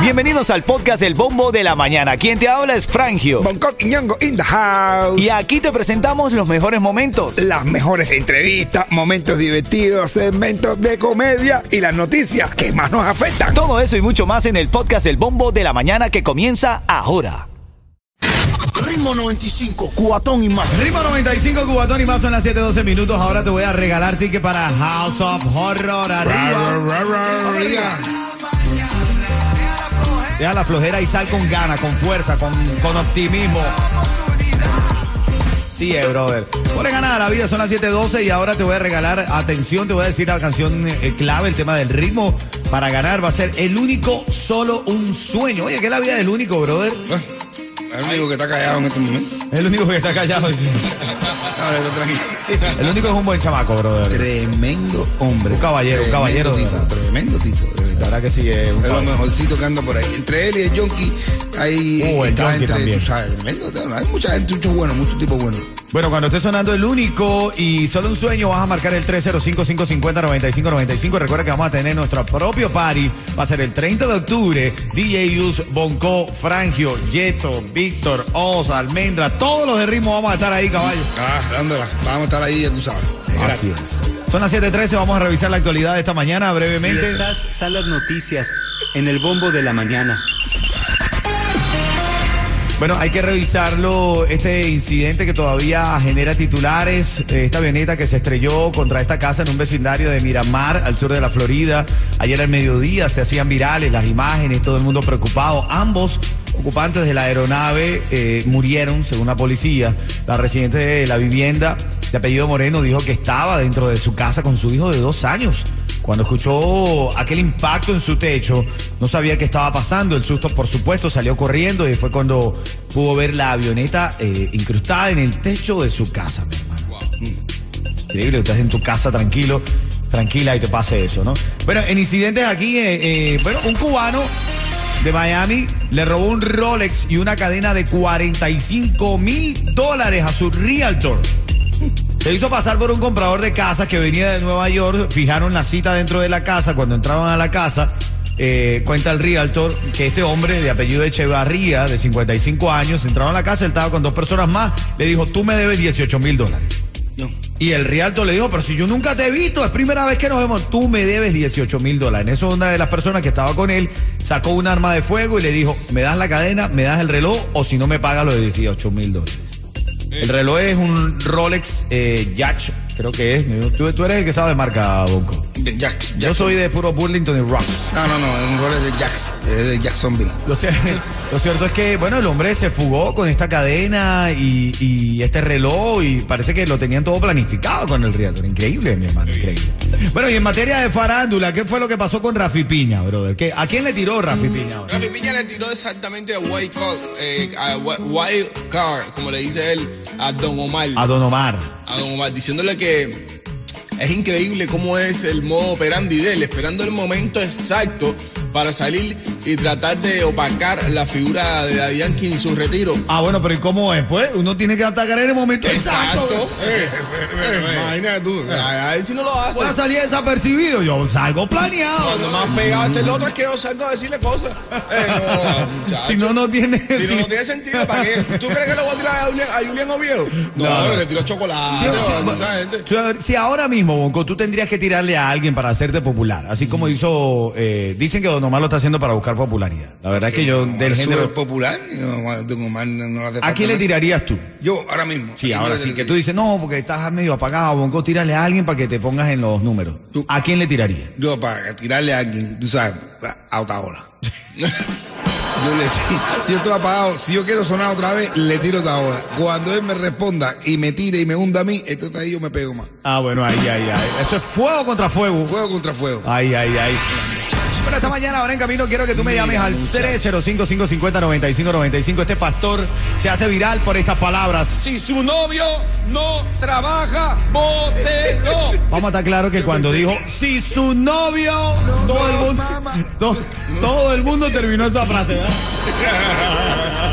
Bienvenidos al podcast El Bombo de la Mañana. Quien te habla es Frangio. Bangkok y Ñongo in the house. Y aquí te presentamos los mejores momentos. Las mejores entrevistas, momentos divertidos, segmentos de comedia y las noticias que más nos afectan. Todo eso y mucho más en el podcast El Bombo de la Mañana que comienza ahora. Ritmo 95, cuatón y más. Ritmo 95, Cubatón y más son las 7:12 minutos. Ahora te voy a regalar ticket para House of Horror. Arriba. Deja la flojera y sal con gana, con fuerza, con, con optimismo. Sí, eh, brother. Por ganar a la vida son las 7:12 y ahora te voy a regalar, atención, te voy a decir la canción eh, clave, el tema del ritmo. Para ganar va a ser el único, solo un sueño. Oye, ¿qué es la vida del único, brother? El único que está callado en este momento. El único que está callado. dice. Ahora está tranquilo. El único es un buen chamaco, brother. Tremendo hombre. Un caballero, un caballero, Tipo, tremendo tipo, de La verdad. que sí, es un Es lo mejorcito que anda por ahí. Entre él y el Yonki hay. Oh, el está Yonki entre, también. tú sabes, tremendo. Hay mucha gente, muchos buenos, muchos tipos buenos. Bueno, cuando esté sonando el único y solo un sueño, vas a marcar el 305-550-9595. Recuerda que vamos a tener nuestro propio party. Va a ser el 30 de octubre. DJ Yus, Bonco, Frangio, Yeto, Víctor, Oz, Almendra. Todos los de ritmo vamos a estar ahí, caballo. Ah, dándola. Vamos a estar ahí, ya tú sabes. Así es. Son las 7:13. Vamos a revisar la actualidad de esta mañana Y brevemente. estas son las noticias en el bombo de la mañana. Bueno, hay que revisarlo, este incidente que todavía genera titulares, esta avioneta que se estrelló contra esta casa en un vecindario de Miramar, al sur de la Florida. Ayer al mediodía se hacían virales las imágenes, todo el mundo preocupado. Ambos ocupantes de la aeronave eh, murieron, según la policía. La residente de la vivienda, de apellido Moreno, dijo que estaba dentro de su casa con su hijo de dos años. Cuando escuchó aquel impacto en su techo, no sabía qué estaba pasando. El susto, por supuesto, salió corriendo y fue cuando pudo ver la avioneta eh, incrustada en el techo de su casa, mi hermano. Increíble, estás en tu casa tranquilo, tranquila y te pase eso, ¿no? Bueno, en incidentes aquí, eh, eh, bueno, un cubano de Miami le robó un Rolex y una cadena de 45 mil dólares a su realtor. Se hizo pasar por un comprador de casas que venía de Nueva York. Fijaron la cita dentro de la casa. Cuando entraban a la casa, eh, cuenta el realtor que este hombre de apellido Echevarría, de 55 años, entraron a la casa. Él estaba con dos personas más. Le dijo: Tú me debes 18 mil dólares. No. Y el realtor le dijo, pero si yo nunca te he visto, es primera vez que nos vemos, tú me debes 18 mil dólares. En eso una de las personas que estaba con él sacó un arma de fuego y le dijo, me das la cadena, me das el reloj o si no me pagas los 18 mil dólares. El reloj es un Rolex eh, Yacht, creo que es. Tú, tú eres el que sabe de marca, Bonco. De Jax, Yo soy de puro Burlington y Ross. No, no, no, es un rol de Jax, es de Jacksonville. Lo, lo cierto es que, bueno, el hombre se fugó con esta cadena y, y este reloj y parece que lo tenían todo planificado con el Realtor. Increíble, mi hermano, increíble. Bueno, y en materia de farándula, ¿qué fue lo que pasó con Rafi Piña, brother? ¿Qué- ¿A quién le tiró Rafi Piña? ahora? Rafi Piña le tiró exactamente a Wild Card, eh, a Wild Card, como le dice él, a Don Omar. A Don Omar. A Don Omar, diciéndole que game. Es increíble cómo es el modo operandi de él, esperando el momento exacto para salir y tratar de opacar la figura de Daddy Yankee en su retiro. Ah, bueno, pero ¿y cómo es? Pues uno tiene que atacar en el momento exacto. Exacto. Eh, eh, Imagínate tú. A, a ver si no lo hace. Puede salir desapercibido, yo salgo planeado. Cuando más pegado está el otro es que yo salgo a decirle cosas. Eh, no. Si no, no tiene... Si no, si- no tiene sentido, ¿para qué? ¿Tú crees que le voy a tirar a Julián, a Julián Oviedo? No, No. le tiró chocolate. A gente. Si- Si ahora mismo, Bonco, tú tendrías que tirarle a alguien para hacerte popular, así como hizo, eh, dicen que Don Omar lo está haciendo para buscar popularidad. La verdad es que yo del género... popular, Don Omar no, le hace ¿A quién le tirarías tú? Yo, ahora mismo. Sí, ¿A quién ahora sí, que tú dices, no, porque estás medio apagado, Bonco, tírale a alguien para que te pongas en los números. Tú. ¿A quién le tirarías? Yo, para tirarle a alguien, tú sabes, a Otaola. Yo le- si yo estoy apagado, si yo quiero sonar otra vez, le tiro otra hora. Cuando él me responda y me tire y me hunda a mí, entonces ahí yo me pego más. Ah, bueno, ahí, ahí, ahí. Eso es fuego contra fuego. Fuego contra fuego. Ay, ay, ay. Bueno, esta mañana, ahora en camino, quiero que tú me llames al 305-550-9595. Este pastor se hace viral por estas palabras. Si su novio no trabaja, bótelo. Vamos a estar claro que cuando dijo si su novio, todo, el mundo, to- todo el mundo terminó esa frase, ¿verdad?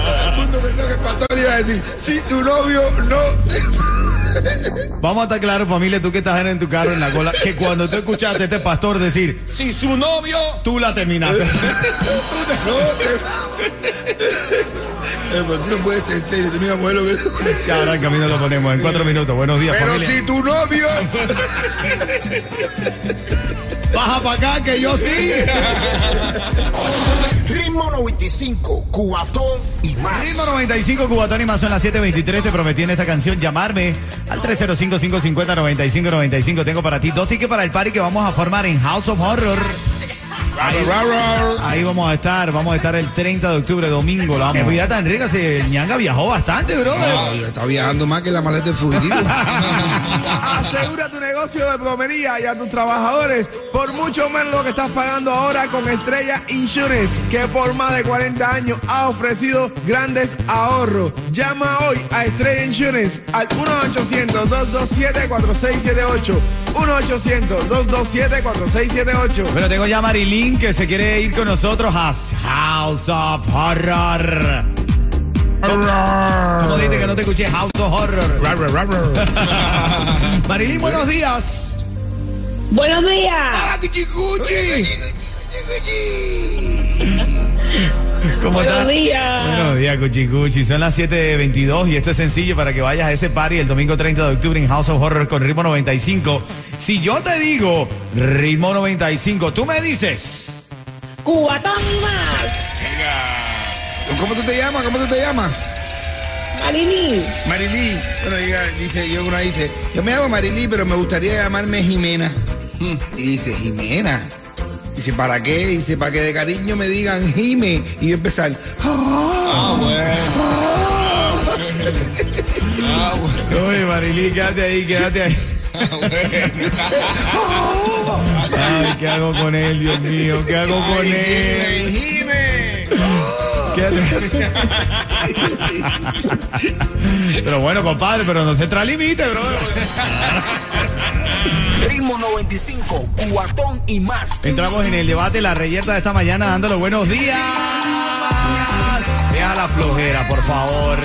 Todo el mundo pensó que el pastor iba a decir, si tu novio no te... Vamos a estar claros, familia, tú que estás en tu carro en la cola, que cuando tú escuchaste a este pastor decir, Si su novio tú la terminaste. No, te- Eh, no puedes ser serio, tú no ibas a poner lo que... Ya ahora en camino lo ponemos en cuatro minutos. Buenos días, Pero familia. si tu novio... Baja para acá que yo sí. Ritmo 95, Cubatón más. Ritmo 95 Cubatón y más son las 7.23. Te prometí en esta canción llamarme al 305-550-9595. Tengo para ti dos tickets para el party que vamos a formar en House of Horror. Ahí vamos a estar, vamos a estar el 30 de octubre, domingo. La vamos. vida tan rica, se ñanga viajó bastante, bro. No, está viajando más que la maleta de fugitivo. Asegura tu negocio de plomería y a tus trabajadores por mucho menos lo que estás pagando ahora con Estrella Insurance, que por más de 40 años ha ofrecido grandes ahorros. Llama hoy a Estrella Insurance al 1-800-227-4678. 1-800-227-4678. Pero tengo ya a Marilyn que se quiere ir con nosotros a House of Horror. ¿Cómo dices que no te escuché? House of Horror. Marilyn, buenos días. Buenos días. ¿Cómo Buenos estás? días. Buenos días, Cuchicuchi. Son las 7.22 y esto es sencillo para que vayas a ese party el domingo 30 de octubre en House of Horror con Ritmo 95. Si yo te digo Ritmo 95, tú me dices... Cubatón más. ¿Cómo tú te llamas? ¿Cómo tú te llamas? Marilyn. Marilí. Bueno, ella dice, yo una dice, yo me llamo Marilí, pero me gustaría llamarme Jimena. Y dice, Jimena. Dice, ¿para qué? Dice, para que de cariño me digan Jime. Y yo empezar, Ah, bueno. Ah, bueno. Oye, Marilyn, quédate ahí, quédate ahí. Ah. Ay, ¿qué hago con él, Dios mío? ¿Qué hago con él? Jime. ¿Qué- Pero bueno, compadre, pero no se tralimite, bro. Ritmo 95, Cubatón y más. Entramos en el debate, la reyerta de esta mañana, dándole buenos días. Deja la flojera, por favor.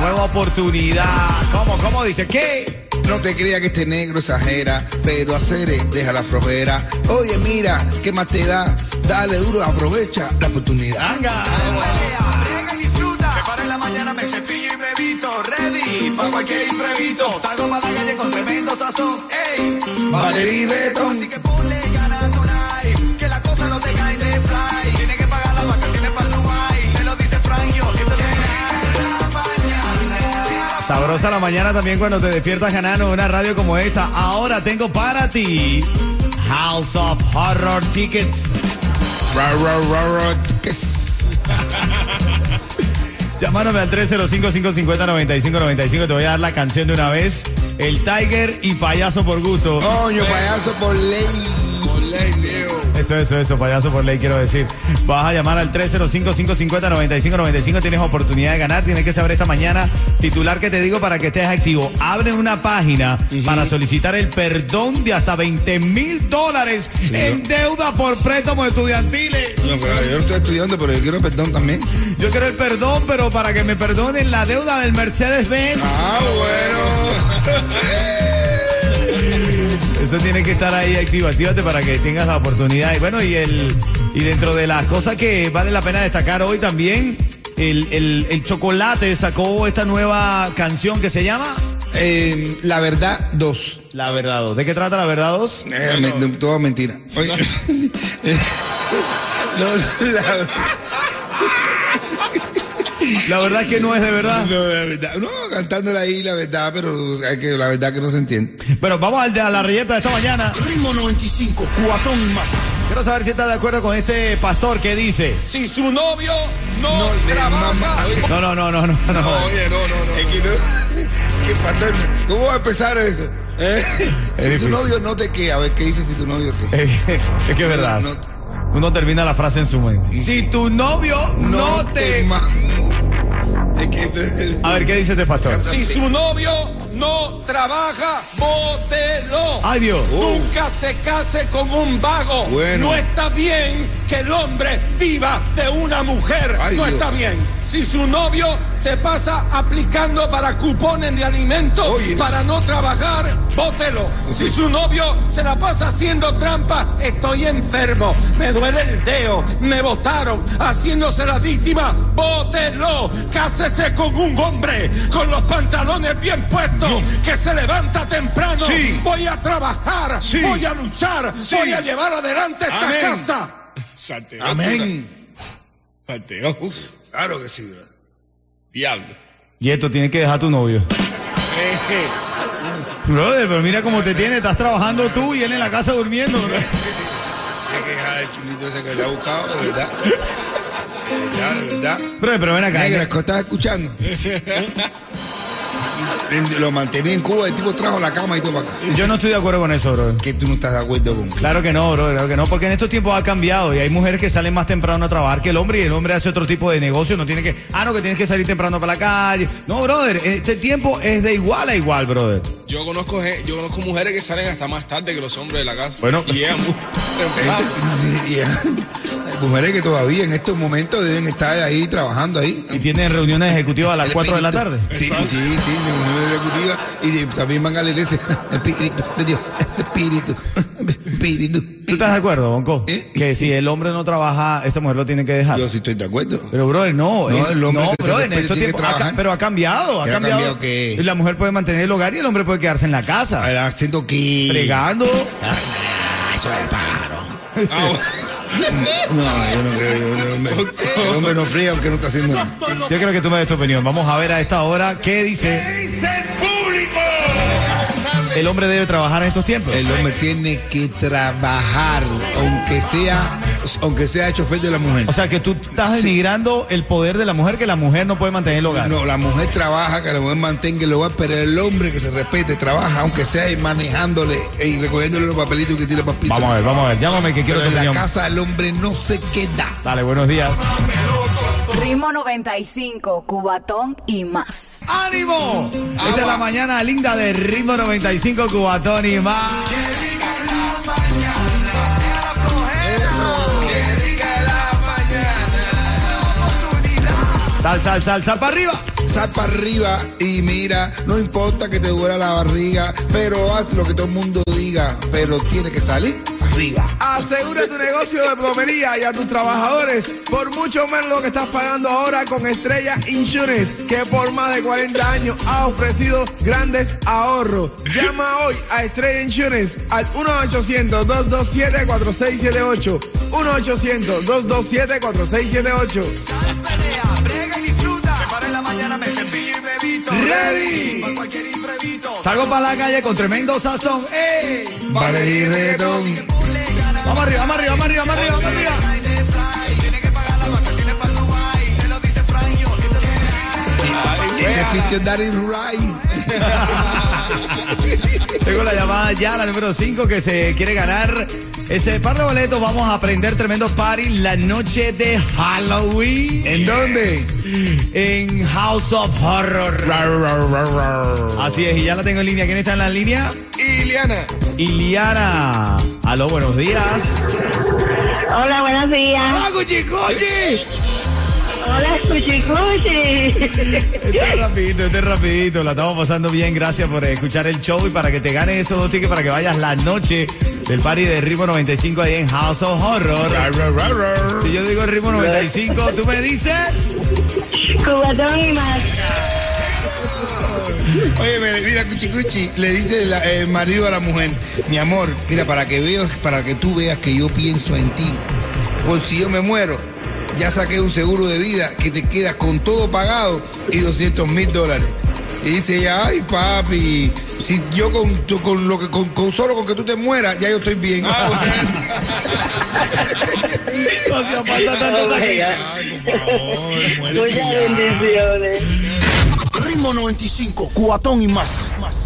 Nueva oportunidad. ¿Cómo, cómo dice? ¿Qué? no te creas que este negro exagera, pero hacer deja la flojera. Oye, mira, ¿qué más te da? Dale duro, aprovecha la oportunidad. ¡Anga! En la mañana, me ready para cualquier imprevisto. Salgo para la calle con tremendo sazón, ey. Batería y retón. Así que ponle ganas a tu life, que la cosa no te cae de fly. Tienes que pagar las vacaciones para Dubai, te lo dice Frank yo, Sabrosa la mañana también cuando te despiertas ganando una radio como esta. Ahora tengo para ti House of Horror Tickets. Ra, ra, Llamándome al 305-550-9595. Te voy a dar la canción de una vez. El Tiger y Payaso por gusto. Coño, payaso por ley. Por ley, viejo. Eso, eso, eso, payaso por ley, quiero decir. Vas a llamar al 305-550-9595. Tienes oportunidad de ganar. Tienes que saber esta mañana titular que te digo para que estés activo. Abre una página para solicitar el perdón de hasta 20 mil dólares en deuda por préstamos estudiantiles. No, pero yo estoy estudiando, pero yo quiero perdón también. Yo quiero el perdón, pero para que me perdonen la deuda del Mercedes-Benz. Ah, bueno. Eso tiene que estar ahí activo. Actívate para que tengas la oportunidad. Y bueno, y el y dentro de las cosas que vale la pena destacar hoy también, el, el- el chocolate sacó esta nueva canción que se llama Eh, la verdad, dos. La Verdad 2. ¿De qué trata La Verdad 2? Eh, me- todo mentira. Oye, no, la, La verdad es que no es de verdad. no, la verdad. No, cantándola ahí, la verdad, pero hay que, la verdad que no se entiende. Pero vamos al de- a la reyeta de esta mañana. Ritmo 95, Cubatón y más. Quiero saber si estás de acuerdo con este pastor que dice. Si su novio no, le trabaja, mama- No, no, no, no, no. no. Oye, no, no, no. Es que no. ¿Qué pastor? ¿Cómo va a empezar esto? ¿Eh? Si difícil. tu novio no te qué, a ver qué dice si tu novio qué. es que es verdad. No, Uno termina la frase en su mente. Si tu novio no te... que A ver, ¿qué dice este pastor? si su novio no trabaja, bótelo. Ay, Dios. Nunca se case con un vago. Bueno. No está bien que el hombre viva de una mujer. Ay, no Dios. está bien. Si su novio se pasa aplicando para cupones de alimentos Oye. para no trabajar, bótelo. Si su novio se la pasa haciendo trampa, estoy enfermo, me duele el dedo, me botaron, haciéndose la víctima, bótelo. Cásese con un hombre con los pantalones bien puestos, que se levanta temprano. Sí. Voy a trabajar, Sí. voy a luchar, Sí. voy a llevar adelante esta Amén. casa. Salteó. Amén. Salteó. Uf, claro que sí, bro. Diablo. Y esto tienes que dejar a tu novio. Brother, pero mira cómo te tiene, estás trabajando tú y él en la casa durmiendo. Tienes que el chulito ese que te ha buscado, de verdad. Verdad, de verdad. Brother, pero ven acá. Negra, ¿qué estás escuchando? Lo mantenía en Cuba, el tipo trajo la cama y todo para acá. Yo no estoy de acuerdo con eso, bro. Que tú no estás de acuerdo con Claro que no, bro, claro que no, porque en estos tiempos ha cambiado y hay mujeres que salen más temprano a trabajar que el hombre y el hombre hace otro tipo de negocio, no tiene que, ah, no, que tienes que salir temprano para la calle. No, brother, este tiempo es de igual a igual, brother. Yo conozco, yo conozco mujeres que salen hasta más tarde que los hombres de la casa. Bueno. y llegan muy temprano. Mujeres que todavía en estos momentos deben estar ahí trabajando ahí. Y tienen reuniones ejecutivas a las El 4 de la tarde. Sí, sí, sí, reunión ejecutiva. Y también van a la iglesia. Espíritu de Dios. Espíritu. Espíritu. ¿Tú estás de acuerdo, Bonco? ¿Eh? Que si el hombre no trabaja, esa mujer lo tiene que dejar. Yo sí estoy de acuerdo. Pero, brother, no. No, eh, el hombre no, que brother, en estos que tiempos ha pero ha cambiado, ha ¿Qué ha cambiado. cambiado qué? La mujer puede mantener el hogar y el hombre puede quedarse en la casa. Ahora, Haciendo que. Fregando. Eso es pájaro. No, yo no creo. yo no- el hombre no fría aunque no está haciendo nada. Yo creo que tú me des tu opinión. Vamos a ver a esta hora qué dice. El hombre debe trabajar en estos tiempos. El hombre tiene que trabajar, aunque sea, aunque sea chofer de la mujer. O sea que tú estás denigrando el poder de la mujer, que la mujer no puede mantener el hogar. No, la mujer trabaja, que la mujer mantenga el hogar, pero el hombre que se respete trabaja, aunque sea ahí manejándole y recogiéndole los papelitos que tiene para piso. Vamos a ver, vamos a ver. Llámame que quiero Pero tu en la opinión. casa el hombre no se queda. Dale, buenos días. Ritmo 95, Cubatón y más. ¡Ánimo! Esta es la mañana linda de Ritmo 95 Cubatón y más. Sal, sal, sal, sal para arriba. Sal para arriba y mira, no importa que te duela la barriga, pero haz lo que todo el mundo diga, pero tiene que salir arriba. Asegura tu negocio de plomería y a tus trabajadores por mucho menos lo que estás pagando ahora con Estrella Insurance, que por más de 40 años ha ofrecido grandes ahorros. Llama hoy a Estrella Insurance al 1-800-227-4678. 1-800-227-4678. Mañana, me cepillo y me visto. Ready. Para cualquier imprevisto. Salgo para la calle con tremendo sazón. ¡Ey! Vale y. Vamos arriba, vamos arriba, vamos arriba, vamos arriba, vamos arriba. Tengo la llamada ya, la número 5, que se quiere ganar ese par de boletos. Vamos a aprender tremendo party la noche de Halloween. ¿En dónde? En House of Horror. Así es, y ya la tengo en línea. ¿Quién está en la línea? Iliana. Iliana. Aló, buenos días. Hola, buenos días. Hola, Cuchi Cuchi. Este es rapidito, este es rapidito. La estamos pasando bien. Gracias por escuchar el show y para que te ganes esos dos tickets para que vayas la noche del party de Ritmo 95 ahí en House of Horror. Si yo digo Ritmo 95, tú me dices... Cubatón y más. Oye, mira, Cuchi Cuchi, le dice el marido a la mujer, mi amor, mira, para que veas, para que tú veas que yo pienso en ti, por si yo me muero, ya saqué un seguro de vida que te quedas con todo pagado y 200 mil dólares. Y dice ella, ay papi, si yo con, tú- con lo que con, con solo con que tú te mueras, ya yo estoy bien. No hacía falta tanto sacrificio. Ay, por favor, muérete Muchas bendiciones. Ritmo 95, Cubatón y más. más.